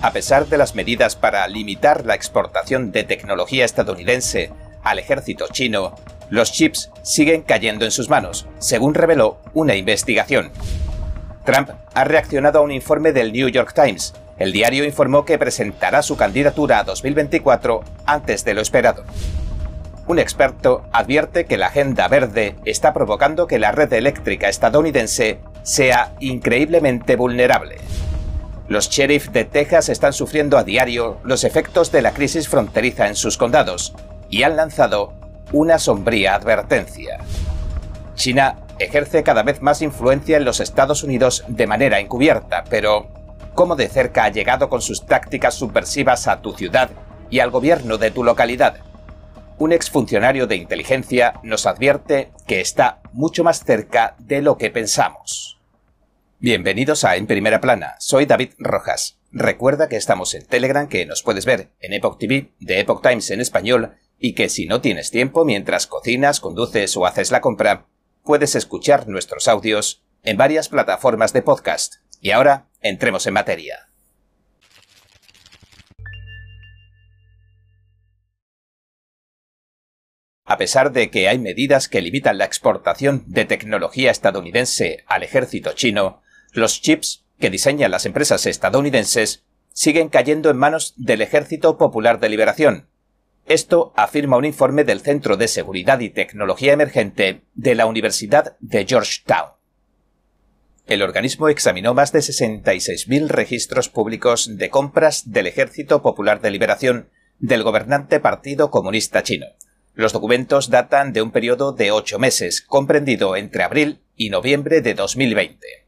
A pesar de las medidas para limitar la exportación de tecnología estadounidense al ejército chino, los chips siguen cayendo en sus manos, según reveló una investigación. Trump ha reaccionado a un informe del New York Times. El diario informó que presentará su candidatura a 2024 antes de lo esperado. Un experto advierte que la agenda verde está provocando que la red eléctrica estadounidense sea increíblemente vulnerable. Los sheriff de Texas están sufriendo a diario los efectos de la crisis fronteriza en sus condados y han lanzado una sombría advertencia. China ejerce cada vez más influencia en los Estados Unidos de manera encubierta, pero ¿cómo de cerca ha llegado con sus tácticas subversivas a tu ciudad y al gobierno de tu localidad? un exfuncionario de inteligencia nos advierte que está mucho más cerca de lo que pensamos. Bienvenidos a En Primera Plana, soy David Rojas. Recuerda que estamos en Telegram, que nos puedes ver en Epoch TV, de Epoch Times en español, y que si no tienes tiempo mientras cocinas, conduces o haces la compra, puedes escuchar nuestros audios en varias plataformas de podcast. Y ahora, entremos en materia. A pesar de que hay medidas que limitan la exportación de tecnología estadounidense al ejército chino, los chips que diseñan las empresas estadounidenses siguen cayendo en manos del Ejército Popular de Liberación. Esto afirma un informe del Centro de Seguridad y Tecnología Emergente de la Universidad de Georgetown. El organismo examinó más de 66.000 registros públicos de compras del Ejército Popular de Liberación del gobernante Partido Comunista Chino los documentos datan de un periodo de ocho meses, comprendido entre abril y noviembre de 2020.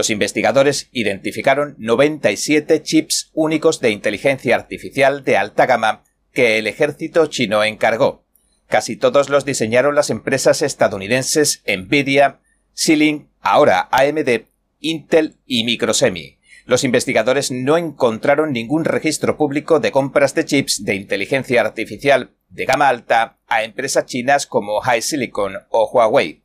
Los investigadores identificaron 97 chips únicos de inteligencia artificial de alta gama que el ejército chino encargó. Casi todos los diseñaron las empresas estadounidenses Nvidia, Xilinx, ahora AMD, Intel y Microsemi. Los investigadores no encontraron ningún registro público de compras de chips de inteligencia artificial de gama alta a empresas chinas como HiSilicon o Huawei.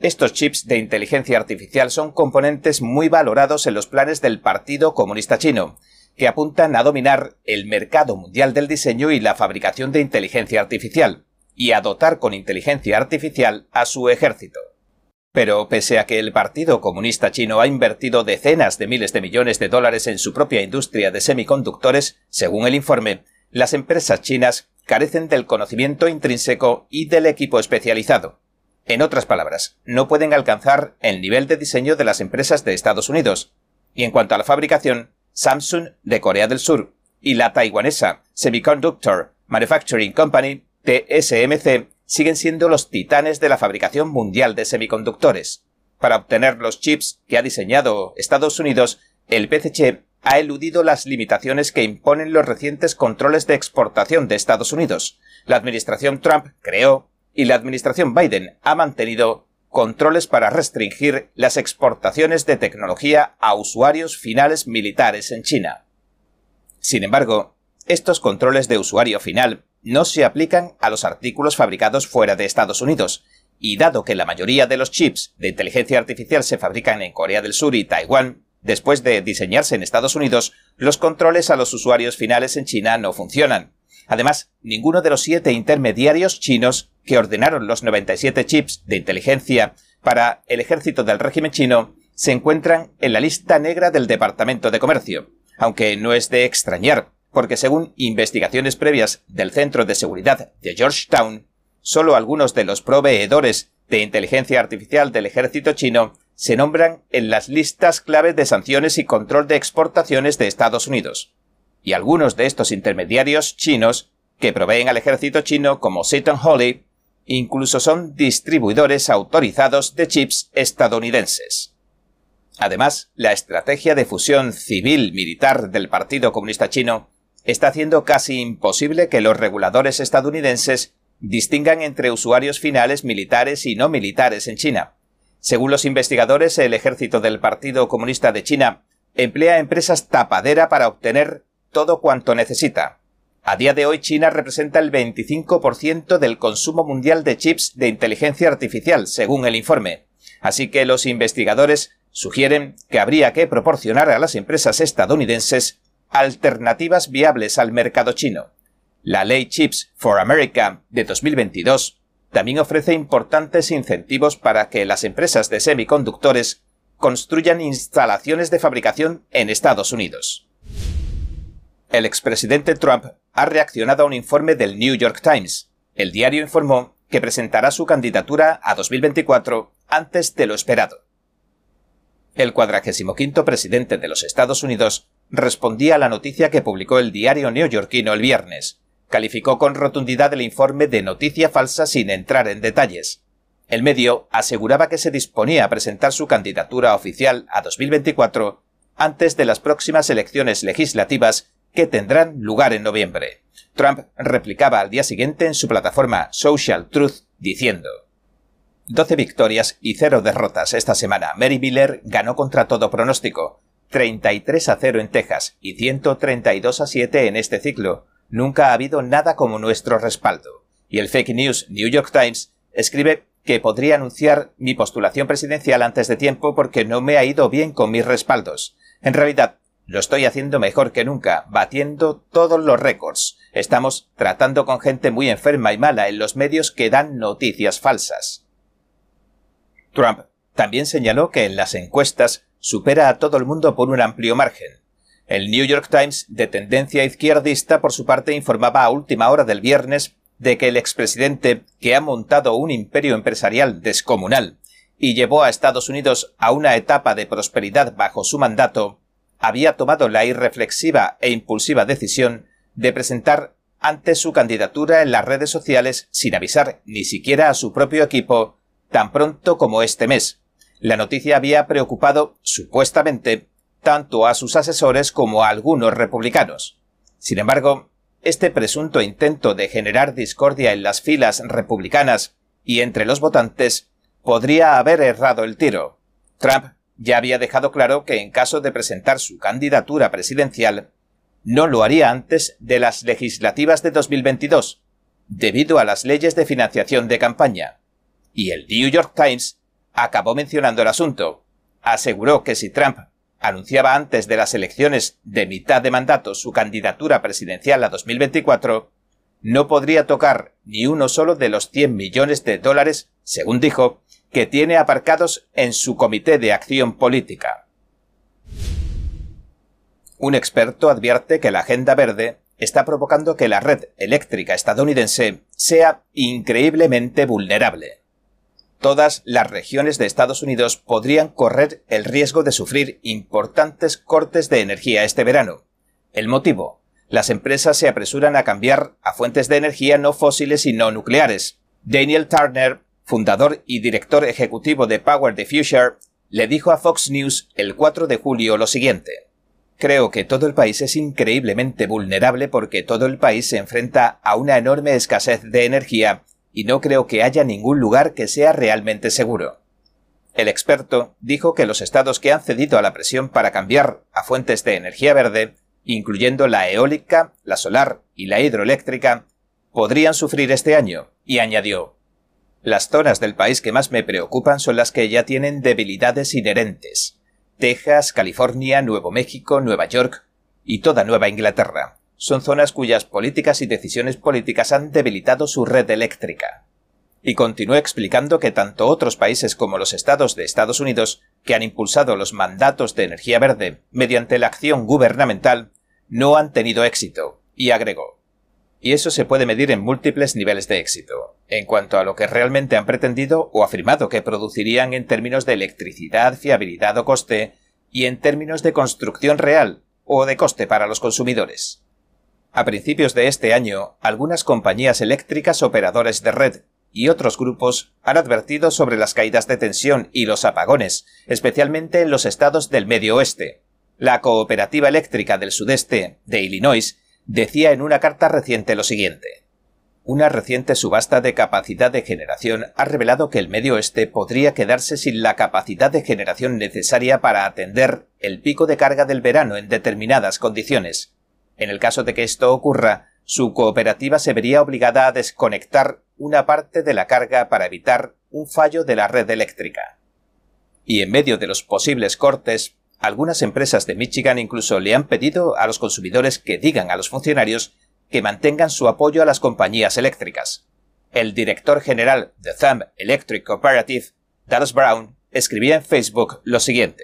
Estos chips de inteligencia artificial son componentes muy valorados en los planes del Partido Comunista Chino, que apuntan a dominar el mercado mundial del diseño y la fabricación de inteligencia artificial, y a dotar con inteligencia artificial a su ejército. Pero pese a que el Partido Comunista Chino ha invertido decenas de miles de millones de dólares en su propia industria de semiconductores, según el informe, las empresas chinas carecen del conocimiento intrínseco y del equipo especializado. En otras palabras, no pueden alcanzar el nivel de diseño de las empresas de Estados Unidos. Y en cuanto a la fabricación, Samsung de Corea del Sur y la taiwanesa Semiconductor Manufacturing Company, TSMC, siguen siendo los titanes de la fabricación mundial de semiconductores. Para obtener los chips que ha diseñado Estados Unidos, el PCC ha eludido las limitaciones que imponen los recientes controles de exportación de Estados Unidos. La administración Trump creó y la administración Biden ha mantenido controles para restringir las exportaciones de tecnología a usuarios finales militares en China. Sin embargo, estos controles de usuario final no se aplican a los artículos fabricados fuera de Estados Unidos, y dado que la mayoría de los chips de inteligencia artificial se fabrican en Corea del Sur y Taiwán, Después de diseñarse en Estados Unidos, los controles a los usuarios finales en China no funcionan. Además, ninguno de los siete intermediarios chinos que ordenaron los 97 chips de inteligencia para el ejército del régimen chino se encuentran en la lista negra del Departamento de Comercio, aunque no es de extrañar, porque según investigaciones previas del Centro de Seguridad de Georgetown, solo algunos de los proveedores de inteligencia artificial del ejército chino se nombran en las listas claves de sanciones y control de exportaciones de Estados Unidos. Y algunos de estos intermediarios chinos que proveen al ejército chino como Seton Holly incluso son distribuidores autorizados de chips estadounidenses. Además, la estrategia de fusión civil-militar del Partido Comunista Chino está haciendo casi imposible que los reguladores estadounidenses distingan entre usuarios finales militares y no militares en China, según los investigadores, el ejército del Partido Comunista de China emplea empresas tapadera para obtener todo cuanto necesita. A día de hoy China representa el 25% del consumo mundial de chips de inteligencia artificial, según el informe. Así que los investigadores sugieren que habría que proporcionar a las empresas estadounidenses alternativas viables al mercado chino. La ley Chips for America de 2022 también ofrece importantes incentivos para que las empresas de semiconductores construyan instalaciones de fabricación en Estados Unidos. El expresidente Trump ha reaccionado a un informe del New York Times. El diario informó que presentará su candidatura a 2024 antes de lo esperado. El 45 presidente de los Estados Unidos respondía a la noticia que publicó el diario neoyorquino el viernes. Calificó con rotundidad el informe de noticia falsa sin entrar en detalles. El medio aseguraba que se disponía a presentar su candidatura oficial a 2024 antes de las próximas elecciones legislativas que tendrán lugar en noviembre. Trump replicaba al día siguiente en su plataforma Social Truth diciendo 12 victorias y 0 derrotas esta semana. Mary Miller ganó contra todo pronóstico. 33 a 0 en Texas y 132 a 7 en este ciclo. Nunca ha habido nada como nuestro respaldo. Y el fake news New York Times escribe que podría anunciar mi postulación presidencial antes de tiempo porque no me ha ido bien con mis respaldos. En realidad, lo estoy haciendo mejor que nunca, batiendo todos los récords. Estamos tratando con gente muy enferma y mala en los medios que dan noticias falsas. Trump también señaló que en las encuestas supera a todo el mundo por un amplio margen. El New York Times, de tendencia izquierdista, por su parte, informaba a última hora del viernes de que el expresidente, que ha montado un imperio empresarial descomunal y llevó a Estados Unidos a una etapa de prosperidad bajo su mandato, había tomado la irreflexiva e impulsiva decisión de presentar antes su candidatura en las redes sociales sin avisar ni siquiera a su propio equipo tan pronto como este mes, la noticia había preocupado, supuestamente, tanto a sus asesores como a algunos republicanos. Sin embargo, este presunto intento de generar discordia en las filas republicanas y entre los votantes podría haber errado el tiro. Trump ya había dejado claro que en caso de presentar su candidatura presidencial, no lo haría antes de las legislativas de 2022, debido a las leyes de financiación de campaña. Y el New York Times acabó mencionando el asunto. Aseguró que si Trump anunciaba antes de las elecciones de mitad de mandato su candidatura presidencial a 2024, no podría tocar ni uno solo de los 100 millones de dólares, según dijo, que tiene aparcados en su comité de acción política. Un experto advierte que la agenda verde está provocando que la red eléctrica estadounidense sea increíblemente vulnerable todas las regiones de Estados Unidos podrían correr el riesgo de sufrir importantes cortes de energía este verano. El motivo. Las empresas se apresuran a cambiar a fuentes de energía no fósiles y no nucleares. Daniel Turner, fundador y director ejecutivo de Power the Future, le dijo a Fox News el 4 de julio lo siguiente. Creo que todo el país es increíblemente vulnerable porque todo el país se enfrenta a una enorme escasez de energía y no creo que haya ningún lugar que sea realmente seguro. El experto dijo que los estados que han cedido a la presión para cambiar a fuentes de energía verde, incluyendo la eólica, la solar y la hidroeléctrica, podrían sufrir este año, y añadió Las zonas del país que más me preocupan son las que ya tienen debilidades inherentes. Texas, California, Nuevo México, Nueva York y toda Nueva Inglaterra son zonas cuyas políticas y decisiones políticas han debilitado su red eléctrica. Y continuó explicando que tanto otros países como los estados de Estados Unidos, que han impulsado los mandatos de energía verde mediante la acción gubernamental, no han tenido éxito, y agregó. Y eso se puede medir en múltiples niveles de éxito, en cuanto a lo que realmente han pretendido o afirmado que producirían en términos de electricidad, fiabilidad o coste, y en términos de construcción real o de coste para los consumidores. A principios de este año, algunas compañías eléctricas operadores de red y otros grupos han advertido sobre las caídas de tensión y los apagones, especialmente en los estados del medio oeste. La Cooperativa Eléctrica del Sudeste, de Illinois, decía en una carta reciente lo siguiente. Una reciente subasta de capacidad de generación ha revelado que el medio oeste podría quedarse sin la capacidad de generación necesaria para atender el pico de carga del verano en determinadas condiciones. En el caso de que esto ocurra, su cooperativa se vería obligada a desconectar una parte de la carga para evitar un fallo de la red eléctrica. Y en medio de los posibles cortes, algunas empresas de Michigan incluso le han pedido a los consumidores que digan a los funcionarios que mantengan su apoyo a las compañías eléctricas. El director general de Thumb Electric Cooperative, Dallas Brown, escribía en Facebook lo siguiente.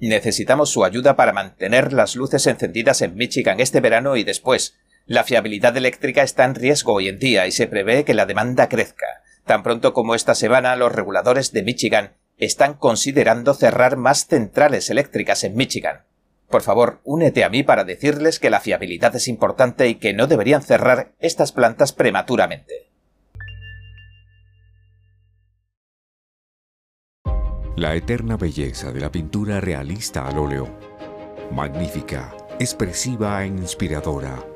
Necesitamos su ayuda para mantener las luces encendidas en Michigan este verano y después. La fiabilidad eléctrica está en riesgo hoy en día y se prevé que la demanda crezca. Tan pronto como esta semana los reguladores de Michigan están considerando cerrar más centrales eléctricas en Michigan. Por favor, únete a mí para decirles que la fiabilidad es importante y que no deberían cerrar estas plantas prematuramente. La eterna belleza de la pintura realista al óleo. Magnífica, expresiva e inspiradora.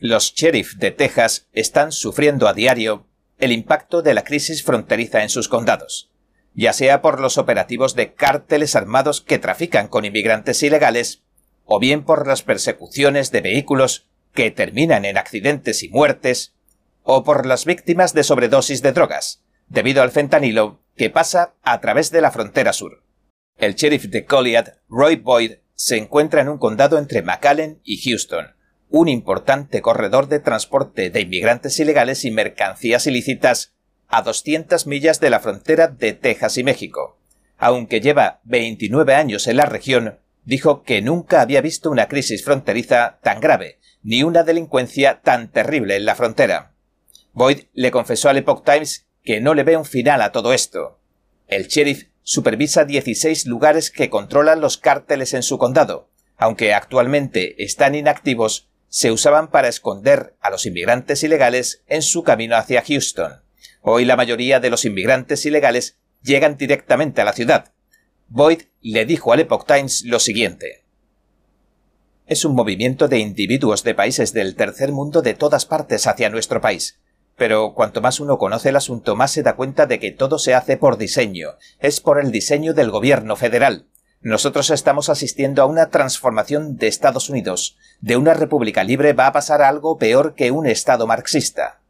Los sheriff de Texas están sufriendo a diario el impacto de la crisis fronteriza en sus condados, ya sea por los operativos de cárteles armados que trafican con inmigrantes ilegales, o bien por las persecuciones de vehículos que terminan en accidentes y muertes, o por las víctimas de sobredosis de drogas, debido al fentanilo que pasa a través de la frontera sur. El sheriff de Goliath, Roy Boyd, se encuentra en un condado entre McAllen y Houston, un importante corredor de transporte de inmigrantes ilegales y mercancías ilícitas a 200 millas de la frontera de Texas y México. Aunque lleva 29 años en la región, dijo que nunca había visto una crisis fronteriza tan grave, ni una delincuencia tan terrible en la frontera. Boyd le confesó al Epoch Times que no le ve un final a todo esto. El sheriff supervisa 16 lugares que controlan los cárteles en su condado. Aunque actualmente están inactivos, se usaban para esconder a los inmigrantes ilegales en su camino hacia Houston. Hoy la mayoría de los inmigrantes ilegales llegan directamente a la ciudad. Boyd le dijo al Epoch Times lo siguiente. Es un movimiento de individuos de países del tercer mundo de todas partes hacia nuestro país. Pero cuanto más uno conoce el asunto, más se da cuenta de que todo se hace por diseño. Es por el diseño del gobierno federal. Nosotros estamos asistiendo a una transformación de Estados Unidos. De una república libre va a pasar algo peor que un Estado marxista.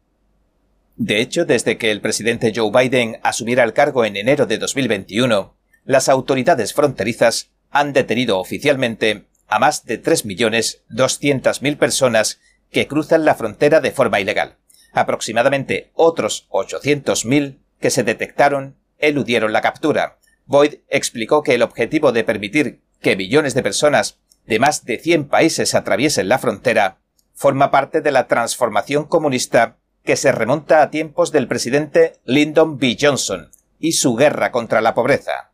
De hecho, desde que el presidente Joe Biden asumiera el cargo en enero de 2021, las autoridades fronterizas han detenido oficialmente a más de 3.200.000 personas que cruzan la frontera de forma ilegal. Aproximadamente otros 800.000 que se detectaron eludieron la captura, Boyd explicó que el objetivo de permitir que billones de personas de más de 100 países atraviesen la frontera forma parte de la transformación comunista que se remonta a tiempos del presidente Lyndon B. Johnson y su guerra contra la pobreza.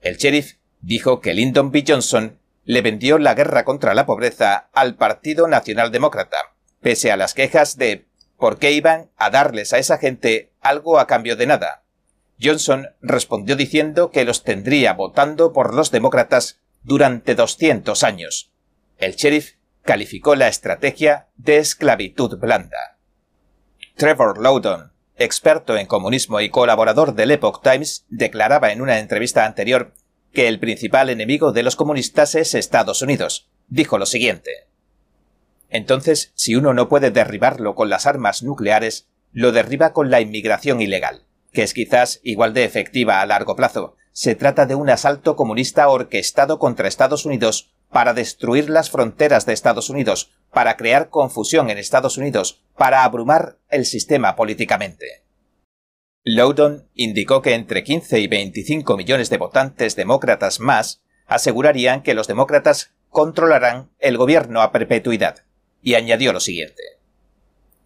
El sheriff dijo que Lyndon B. Johnson le vendió la guerra contra la pobreza al Partido Nacional Demócrata, pese a las quejas de por qué iban a darles a esa gente algo a cambio de nada. Johnson respondió diciendo que los tendría votando por los demócratas durante 200 años. El sheriff calificó la estrategia de esclavitud blanda. Trevor Loudon, experto en comunismo y colaborador del Epoch Times, declaraba en una entrevista anterior que el principal enemigo de los comunistas es Estados Unidos. Dijo lo siguiente. Entonces, si uno no puede derribarlo con las armas nucleares, lo derriba con la inmigración ilegal que es quizás igual de efectiva a largo plazo. Se trata de un asalto comunista orquestado contra Estados Unidos para destruir las fronteras de Estados Unidos, para crear confusión en Estados Unidos, para abrumar el sistema políticamente. Loudon indicó que entre 15 y 25 millones de votantes demócratas más asegurarían que los demócratas controlarán el gobierno a perpetuidad, y añadió lo siguiente.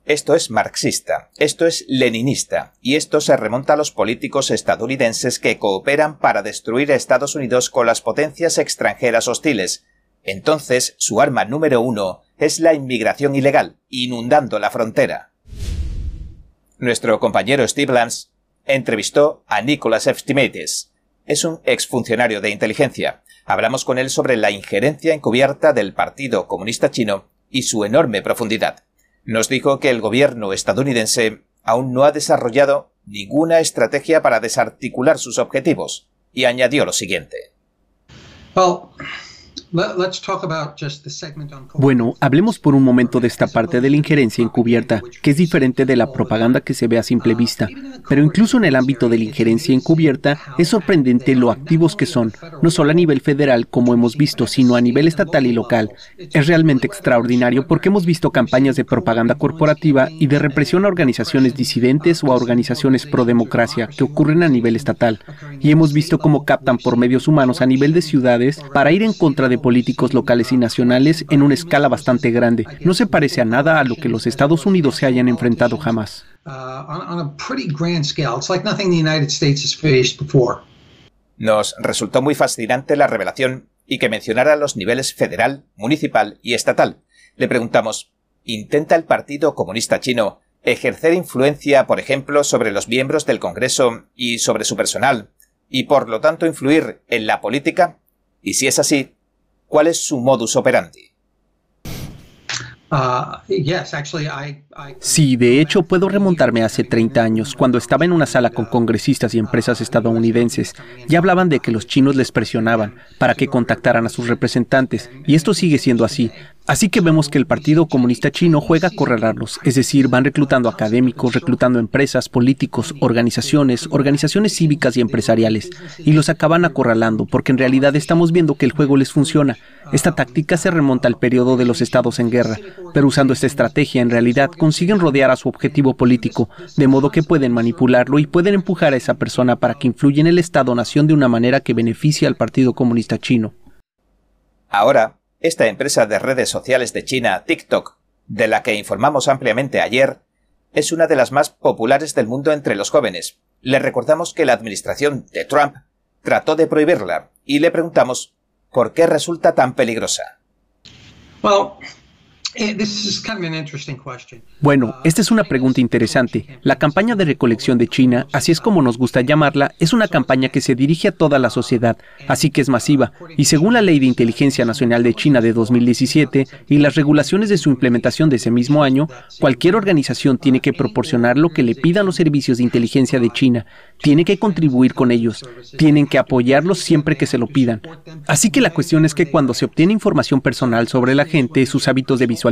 Esto es marxista, esto es leninista, y esto se remonta a los políticos estadounidenses que cooperan para destruir a Estados Unidos con las potencias extranjeras hostiles. Entonces, su arma número uno es la inmigración ilegal, inundando la frontera. Nuestro compañero Steve Lance entrevistó a Nicholas Estimates. Es un exfuncionario de inteligencia. Hablamos con él sobre la injerencia encubierta del Partido Comunista Chino y su enorme profundidad. Nos dijo que el gobierno estadounidense aún no ha desarrollado ninguna estrategia para desarticular sus objetivos, y añadió lo siguiente. Bueno, hablemos por un momento de esta parte de la injerencia encubierta, que es diferente de la propaganda que se ve a simple vista. Pero incluso en el ámbito de la injerencia encubierta, es sorprendente lo activos que son, no solo a nivel federal, como hemos visto, sino a nivel estatal y local. Es realmente extraordinario porque hemos visto campañas de propaganda corporativa y de represión a organizaciones disidentes o a organizaciones pro democracia que ocurren a nivel estatal. Y hemos visto cómo captan por medios humanos a nivel de ciudades para ir en contra de políticos locales y nacionales en una escala bastante grande. No se parece a nada a lo que los Estados Unidos se hayan enfrentado jamás. Nos resultó muy fascinante la revelación y que mencionara los niveles federal, municipal y estatal. Le preguntamos, ¿intenta el Partido Comunista Chino ejercer influencia, por ejemplo, sobre los miembros del Congreso y sobre su personal, y por lo tanto influir en la política? Y si es así, ¿Cuál es su modus operandi? Uh, sí, de hecho puedo remontarme hace 30 años, cuando estaba en una sala con congresistas y empresas estadounidenses. Ya hablaban de que los chinos les presionaban para que contactaran a sus representantes, y esto sigue siendo así. Así que vemos que el Partido Comunista Chino juega a correlarlos, es decir, van reclutando académicos, reclutando empresas, políticos, organizaciones, organizaciones cívicas y empresariales, y los acaban acorralando, porque en realidad estamos viendo que el juego les funciona. Esta táctica se remonta al periodo de los estados en guerra, pero usando esta estrategia en realidad consiguen rodear a su objetivo político, de modo que pueden manipularlo y pueden empujar a esa persona para que influya en el Estado-nación de una manera que beneficie al Partido Comunista Chino. Ahora, esta empresa de redes sociales de China, TikTok, de la que informamos ampliamente ayer, es una de las más populares del mundo entre los jóvenes. Le recordamos que la administración de Trump trató de prohibirla y le preguntamos por qué resulta tan peligrosa. Eh, bueno, esta es una pregunta interesante. La campaña de recolección de China, así es como nos gusta llamarla, es una campaña que se dirige a toda la sociedad, así que es masiva. Y según la Ley de Inteligencia Nacional de China de 2017 y las regulaciones de su implementación de ese mismo año, cualquier organización tiene que proporcionar lo que le pidan los servicios de inteligencia de China, tiene que contribuir con ellos, tienen que apoyarlos siempre que se lo pidan. Así que la cuestión es que cuando se obtiene información personal sobre la gente, sus hábitos de visualización,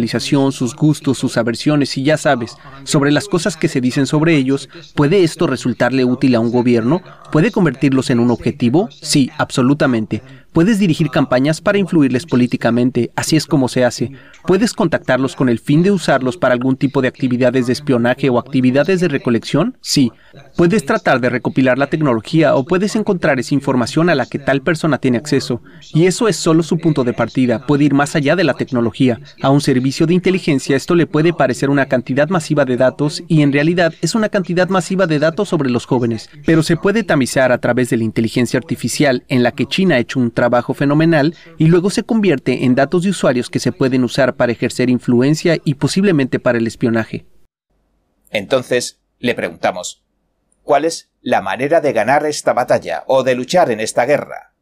sus gustos, sus aversiones y ya sabes, sobre las cosas que se dicen sobre ellos, ¿puede esto resultarle útil a un gobierno? ¿Puede convertirlos en un objetivo? Sí, absolutamente. Puedes dirigir campañas para influirles políticamente, así es como se hace. Puedes contactarlos con el fin de usarlos para algún tipo de actividades de espionaje o actividades de recolección, sí. Puedes tratar de recopilar la tecnología o puedes encontrar esa información a la que tal persona tiene acceso. Y eso es solo su punto de partida, puede ir más allá de la tecnología. A un servicio de inteligencia esto le puede parecer una cantidad masiva de datos y en realidad es una cantidad masiva de datos sobre los jóvenes, pero se puede tamizar a través de la inteligencia artificial en la que China ha hecho un trabajo trabajo fenomenal y luego se convierte en datos de usuarios que se pueden usar para ejercer influencia y posiblemente para el espionaje. Entonces, le preguntamos, ¿cuál es la manera de ganar esta batalla o de luchar en esta guerra?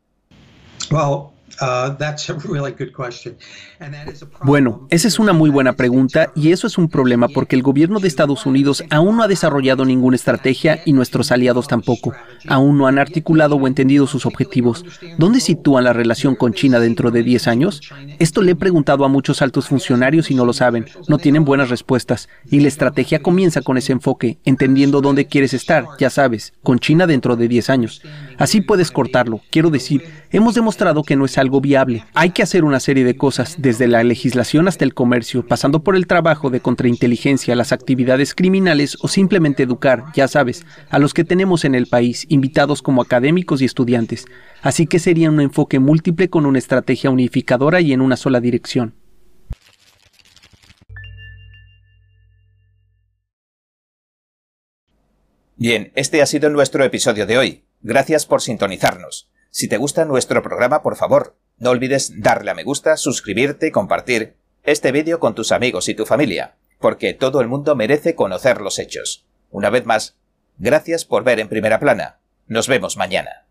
Bueno, esa es una muy buena pregunta y eso es un problema porque el gobierno de Estados Unidos aún no ha desarrollado ninguna estrategia y nuestros aliados tampoco. Aún no han articulado o entendido sus objetivos. ¿Dónde sitúan la relación con China dentro de 10 años? Esto le he preguntado a muchos altos funcionarios y no lo saben. No tienen buenas respuestas. Y la estrategia comienza con ese enfoque, entendiendo dónde quieres estar, ya sabes, con China dentro de 10 años. Así puedes cortarlo. Quiero decir, hemos demostrado que no es algo viable. Hay que hacer una serie de cosas, desde la legislación hasta el comercio, pasando por el trabajo de contrainteligencia, las actividades criminales o simplemente educar, ya sabes, a los que tenemos en el país, invitados como académicos y estudiantes. Así que sería un enfoque múltiple con una estrategia unificadora y en una sola dirección. Bien, este ha sido nuestro episodio de hoy. Gracias por sintonizarnos. Si te gusta nuestro programa, por favor, no olvides darle a me gusta, suscribirte y compartir este vídeo con tus amigos y tu familia, porque todo el mundo merece conocer los hechos. Una vez más, gracias por ver en primera plana. Nos vemos mañana.